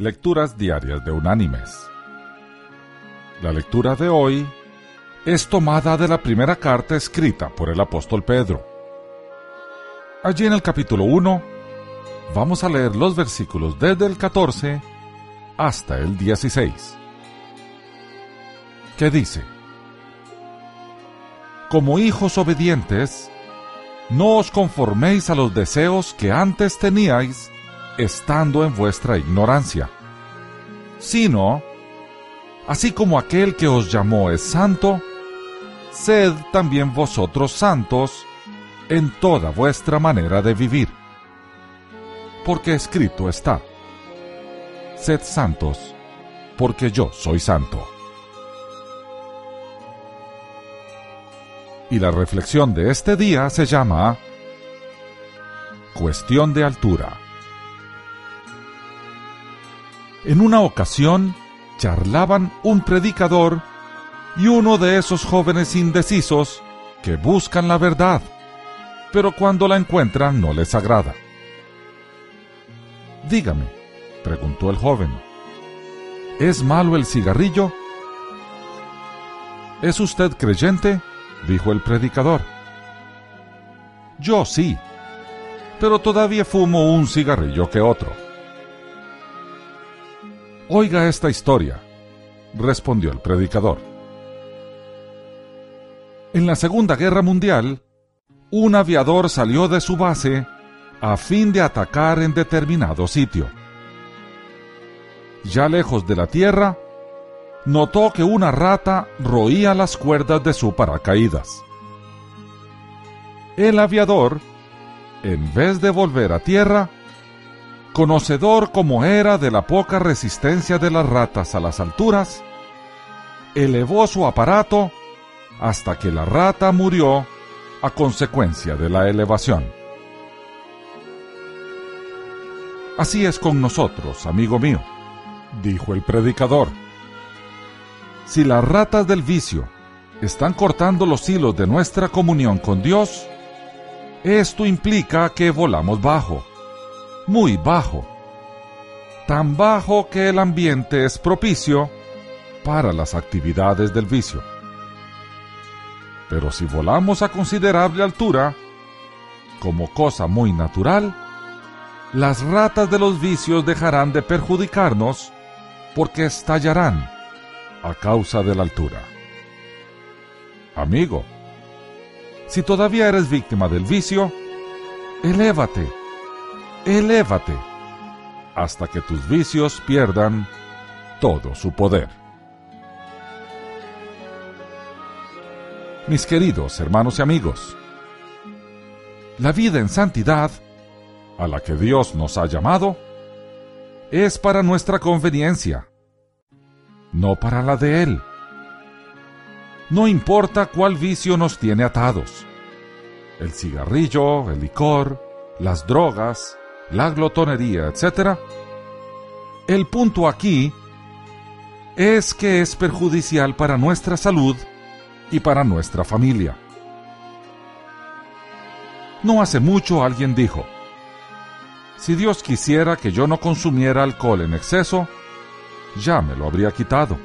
Lecturas Diarias de Unánimes. La lectura de hoy es tomada de la primera carta escrita por el apóstol Pedro. Allí en el capítulo 1 vamos a leer los versículos desde el 14 hasta el 16. ¿Qué dice? Como hijos obedientes, no os conforméis a los deseos que antes teníais estando en vuestra ignorancia, sino, así como aquel que os llamó es santo, sed también vosotros santos en toda vuestra manera de vivir. Porque escrito está, sed santos, porque yo soy santo. Y la reflexión de este día se llama Cuestión de altura. En una ocasión, charlaban un predicador y uno de esos jóvenes indecisos que buscan la verdad, pero cuando la encuentran no les agrada. Dígame, preguntó el joven, ¿es malo el cigarrillo? ¿Es usted creyente? dijo el predicador. Yo sí, pero todavía fumo un cigarrillo que otro. Oiga esta historia, respondió el predicador. En la Segunda Guerra Mundial, un aviador salió de su base a fin de atacar en determinado sitio. Ya lejos de la tierra, notó que una rata roía las cuerdas de su paracaídas. El aviador, en vez de volver a tierra, conocedor como era de la poca resistencia de las ratas a las alturas, elevó su aparato hasta que la rata murió a consecuencia de la elevación. Así es con nosotros, amigo mío, dijo el predicador. Si las ratas del vicio están cortando los hilos de nuestra comunión con Dios, esto implica que volamos bajo, muy bajo, tan bajo que el ambiente es propicio para las actividades del vicio. Pero si volamos a considerable altura, como cosa muy natural, las ratas de los vicios dejarán de perjudicarnos porque estallarán a causa de la altura. Amigo, si todavía eres víctima del vicio, elévate, elévate, hasta que tus vicios pierdan todo su poder. Mis queridos hermanos y amigos, la vida en santidad, a la que Dios nos ha llamado, es para nuestra conveniencia no para la de Él. No importa cuál vicio nos tiene atados. El cigarrillo, el licor, las drogas, la glotonería, etc. El punto aquí es que es perjudicial para nuestra salud y para nuestra familia. No hace mucho alguien dijo, si Dios quisiera que yo no consumiera alcohol en exceso, ya me lo habría quitado.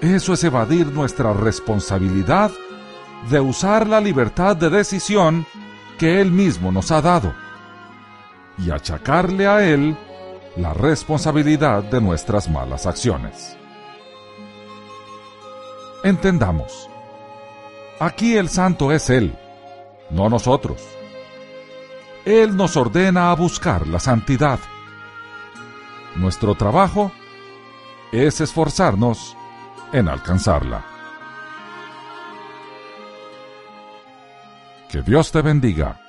Eso es evadir nuestra responsabilidad de usar la libertad de decisión que Él mismo nos ha dado y achacarle a Él la responsabilidad de nuestras malas acciones. Entendamos, aquí el santo es Él, no nosotros. Él nos ordena a buscar la santidad nuestro trabajo es esforzarnos en alcanzarla. Que Dios te bendiga.